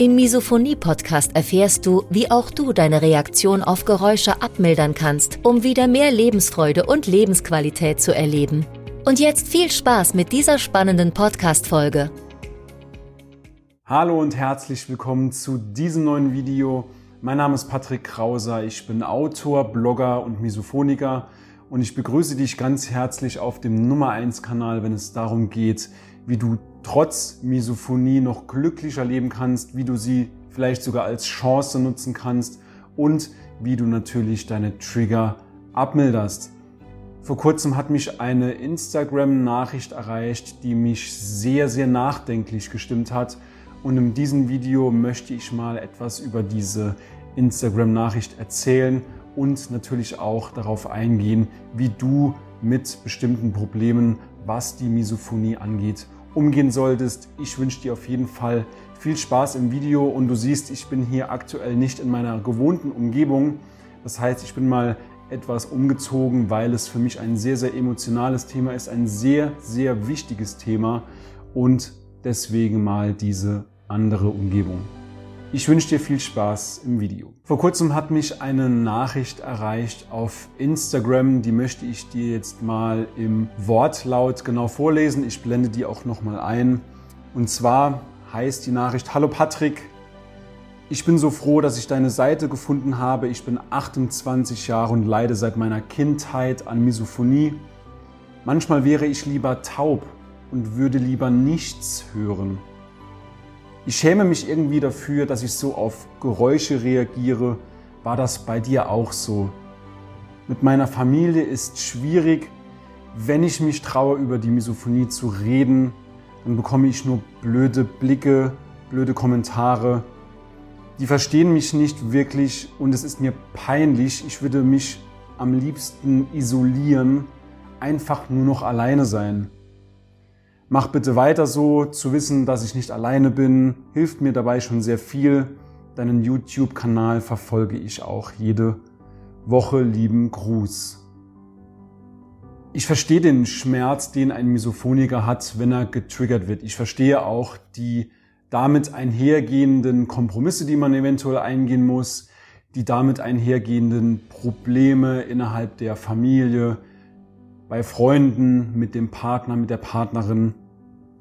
Im Misophonie-Podcast erfährst du, wie auch du deine Reaktion auf Geräusche abmildern kannst, um wieder mehr Lebensfreude und Lebensqualität zu erleben. Und jetzt viel Spaß mit dieser spannenden Podcast-Folge. Hallo und herzlich willkommen zu diesem neuen Video. Mein Name ist Patrick Krauser, ich bin Autor, Blogger und Misophoniker und ich begrüße dich ganz herzlich auf dem Nummer 1 Kanal, wenn es darum geht, wie du trotz Misophonie noch glücklicher leben kannst, wie du sie vielleicht sogar als Chance nutzen kannst und wie du natürlich deine Trigger abmilderst. Vor kurzem hat mich eine Instagram-Nachricht erreicht, die mich sehr, sehr nachdenklich gestimmt hat. Und in diesem Video möchte ich mal etwas über diese Instagram-Nachricht erzählen und natürlich auch darauf eingehen, wie du mit bestimmten Problemen, was die Misophonie angeht, umgehen solltest. Ich wünsche dir auf jeden Fall viel Spaß im Video und du siehst, ich bin hier aktuell nicht in meiner gewohnten Umgebung. Das heißt, ich bin mal etwas umgezogen, weil es für mich ein sehr, sehr emotionales Thema ist, ein sehr, sehr wichtiges Thema und deswegen mal diese andere Umgebung. Ich wünsche dir viel Spaß im Video. Vor kurzem hat mich eine Nachricht erreicht auf Instagram, die möchte ich dir jetzt mal im Wortlaut genau vorlesen. Ich blende die auch nochmal ein. Und zwar heißt die Nachricht, Hallo Patrick, ich bin so froh, dass ich deine Seite gefunden habe. Ich bin 28 Jahre und leide seit meiner Kindheit an Misophonie. Manchmal wäre ich lieber taub und würde lieber nichts hören. Ich schäme mich irgendwie dafür, dass ich so auf Geräusche reagiere. War das bei dir auch so? Mit meiner Familie ist schwierig. Wenn ich mich traue, über die Misophonie zu reden, dann bekomme ich nur blöde Blicke, blöde Kommentare. Die verstehen mich nicht wirklich und es ist mir peinlich. Ich würde mich am liebsten isolieren, einfach nur noch alleine sein. Mach bitte weiter so. Zu wissen, dass ich nicht alleine bin, hilft mir dabei schon sehr viel. Deinen YouTube-Kanal verfolge ich auch jede Woche. Lieben Gruß. Ich verstehe den Schmerz, den ein Misophoniker hat, wenn er getriggert wird. Ich verstehe auch die damit einhergehenden Kompromisse, die man eventuell eingehen muss, die damit einhergehenden Probleme innerhalb der Familie, bei Freunden, mit dem Partner, mit der Partnerin.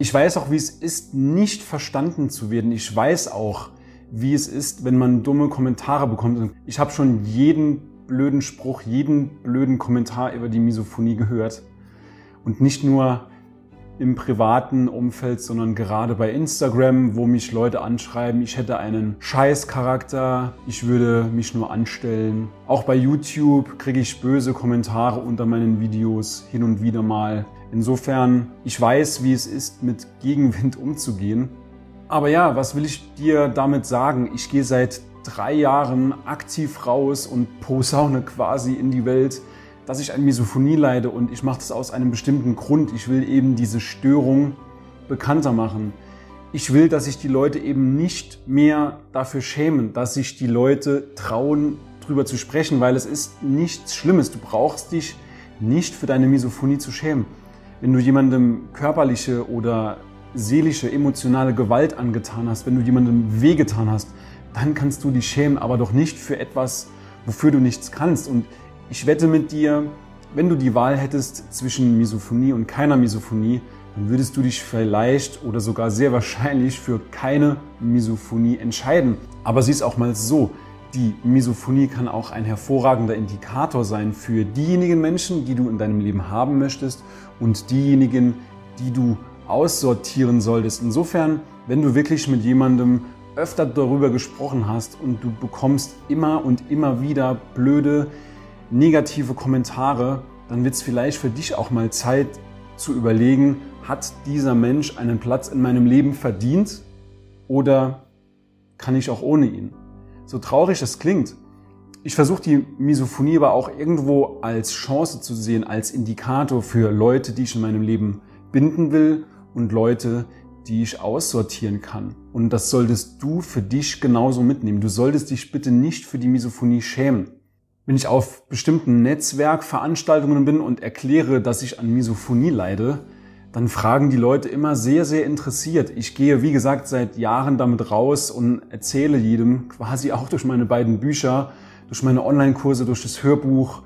Ich weiß auch, wie es ist, nicht verstanden zu werden. Ich weiß auch, wie es ist, wenn man dumme Kommentare bekommt. Ich habe schon jeden blöden Spruch, jeden blöden Kommentar über die Misophonie gehört. Und nicht nur im privaten Umfeld, sondern gerade bei Instagram, wo mich Leute anschreiben, ich hätte einen Scheißcharakter, ich würde mich nur anstellen. Auch bei YouTube kriege ich böse Kommentare unter meinen Videos hin und wieder mal. Insofern, ich weiß, wie es ist, mit Gegenwind umzugehen. Aber ja, was will ich dir damit sagen? Ich gehe seit drei Jahren aktiv raus und posaune quasi in die Welt, dass ich an Misophonie leide und ich mache das aus einem bestimmten Grund. Ich will eben diese Störung bekannter machen. Ich will, dass sich die Leute eben nicht mehr dafür schämen, dass sich die Leute trauen, drüber zu sprechen, weil es ist nichts Schlimmes. Du brauchst dich nicht für deine Misophonie zu schämen. Wenn du jemandem körperliche oder seelische, emotionale Gewalt angetan hast, wenn du jemandem wehgetan hast, dann kannst du dich schämen, aber doch nicht für etwas, wofür du nichts kannst. Und ich wette mit dir, wenn du die Wahl hättest zwischen Misophonie und keiner Misophonie, dann würdest du dich vielleicht oder sogar sehr wahrscheinlich für keine Misophonie entscheiden. Aber sieh es auch mal so. Die Misophonie kann auch ein hervorragender Indikator sein für diejenigen Menschen, die du in deinem Leben haben möchtest und diejenigen, die du aussortieren solltest. Insofern, wenn du wirklich mit jemandem öfter darüber gesprochen hast und du bekommst immer und immer wieder blöde negative Kommentare, dann wird es vielleicht für dich auch mal Zeit zu überlegen, hat dieser Mensch einen Platz in meinem Leben verdient oder kann ich auch ohne ihn. So traurig es klingt. Ich versuche die Misophonie aber auch irgendwo als Chance zu sehen, als Indikator für Leute, die ich in meinem Leben binden will und Leute, die ich aussortieren kann. Und das solltest du für dich genauso mitnehmen. Du solltest dich bitte nicht für die Misophonie schämen. Wenn ich auf bestimmten Netzwerkveranstaltungen bin und erkläre, dass ich an Misophonie leide, dann fragen die Leute immer sehr, sehr interessiert. Ich gehe, wie gesagt, seit Jahren damit raus und erzähle jedem quasi auch durch meine beiden Bücher, durch meine Online-Kurse, durch das Hörbuch,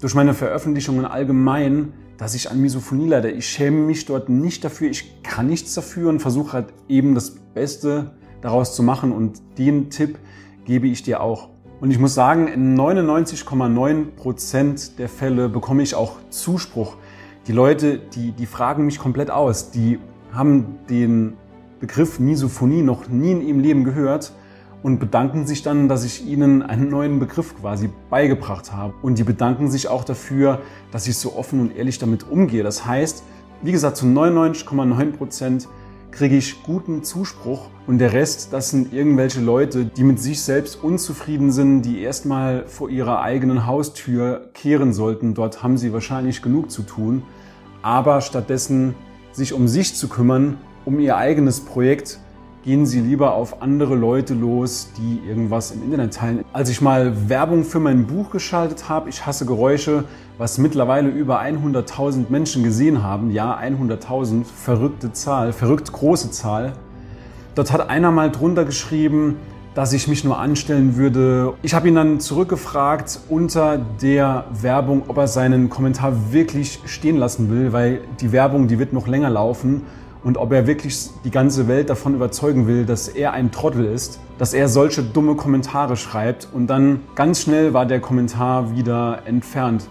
durch meine Veröffentlichungen allgemein, dass ich an Misophonie leide. Ich schäme mich dort nicht dafür, ich kann nichts dafür und versuche halt eben das Beste daraus zu machen und den Tipp gebe ich dir auch. Und ich muss sagen, in 99,9 Prozent der Fälle bekomme ich auch Zuspruch. Die Leute, die, die fragen mich komplett aus, die haben den Begriff Misophonie noch nie in ihrem Leben gehört und bedanken sich dann, dass ich ihnen einen neuen Begriff quasi beigebracht habe. Und die bedanken sich auch dafür, dass ich so offen und ehrlich damit umgehe. Das heißt, wie gesagt, zu 99,9 Prozent kriege ich guten Zuspruch und der Rest, das sind irgendwelche Leute, die mit sich selbst unzufrieden sind, die erstmal vor ihrer eigenen Haustür kehren sollten. Dort haben sie wahrscheinlich genug zu tun, aber stattdessen sich um sich zu kümmern, um ihr eigenes Projekt gehen Sie lieber auf andere Leute los, die irgendwas im Internet teilen. Als ich mal Werbung für mein Buch geschaltet habe, ich hasse Geräusche, was mittlerweile über 100.000 Menschen gesehen haben, ja 100.000, verrückte Zahl, verrückt große Zahl. Dort hat einer mal drunter geschrieben, dass ich mich nur anstellen würde. Ich habe ihn dann zurückgefragt unter der Werbung, ob er seinen Kommentar wirklich stehen lassen will, weil die Werbung, die wird noch länger laufen und ob er wirklich die ganze Welt davon überzeugen will, dass er ein Trottel ist, dass er solche dumme Kommentare schreibt und dann ganz schnell war der Kommentar wieder entfernt.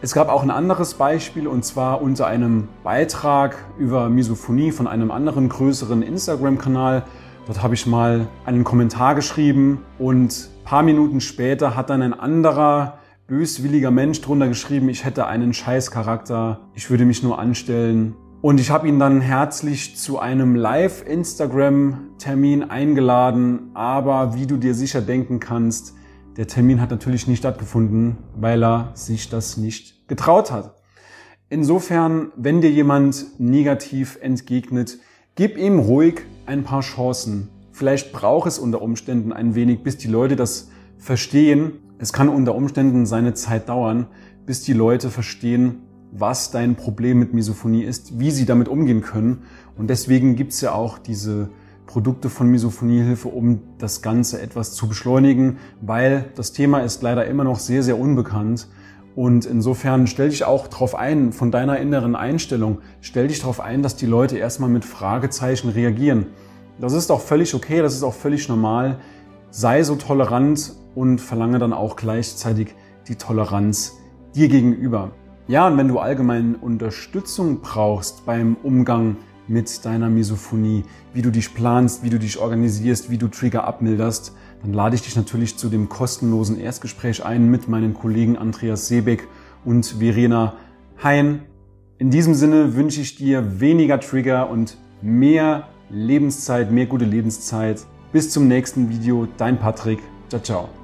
Es gab auch ein anderes Beispiel und zwar unter einem Beitrag über Misophonie von einem anderen größeren Instagram-Kanal. Dort habe ich mal einen Kommentar geschrieben und paar Minuten später hat dann ein anderer böswilliger Mensch drunter geschrieben, ich hätte einen Scheißcharakter, ich würde mich nur anstellen und ich habe ihn dann herzlich zu einem Live-Instagram-Termin eingeladen. Aber wie du dir sicher denken kannst, der Termin hat natürlich nicht stattgefunden, weil er sich das nicht getraut hat. Insofern, wenn dir jemand negativ entgegnet, gib ihm ruhig ein paar Chancen. Vielleicht braucht es unter Umständen ein wenig, bis die Leute das verstehen. Es kann unter Umständen seine Zeit dauern, bis die Leute verstehen, was dein Problem mit Misophonie ist, wie sie damit umgehen können. Und deswegen gibt's ja auch diese Produkte von Misophoniehilfe, um das Ganze etwas zu beschleunigen, weil das Thema ist leider immer noch sehr, sehr unbekannt. Und insofern stell dich auch darauf ein, von deiner inneren Einstellung, stell dich darauf ein, dass die Leute erstmal mit Fragezeichen reagieren. Das ist auch völlig okay, das ist auch völlig normal. Sei so tolerant und verlange dann auch gleichzeitig die Toleranz dir gegenüber. Ja, und wenn du allgemein Unterstützung brauchst beim Umgang mit deiner Misophonie, wie du dich planst, wie du dich organisierst, wie du Trigger abmilderst, dann lade ich dich natürlich zu dem kostenlosen Erstgespräch ein mit meinen Kollegen Andreas Seebeck und Verena Hein. In diesem Sinne wünsche ich dir weniger Trigger und mehr Lebenszeit, mehr gute Lebenszeit. Bis zum nächsten Video, dein Patrick. Ciao, ciao.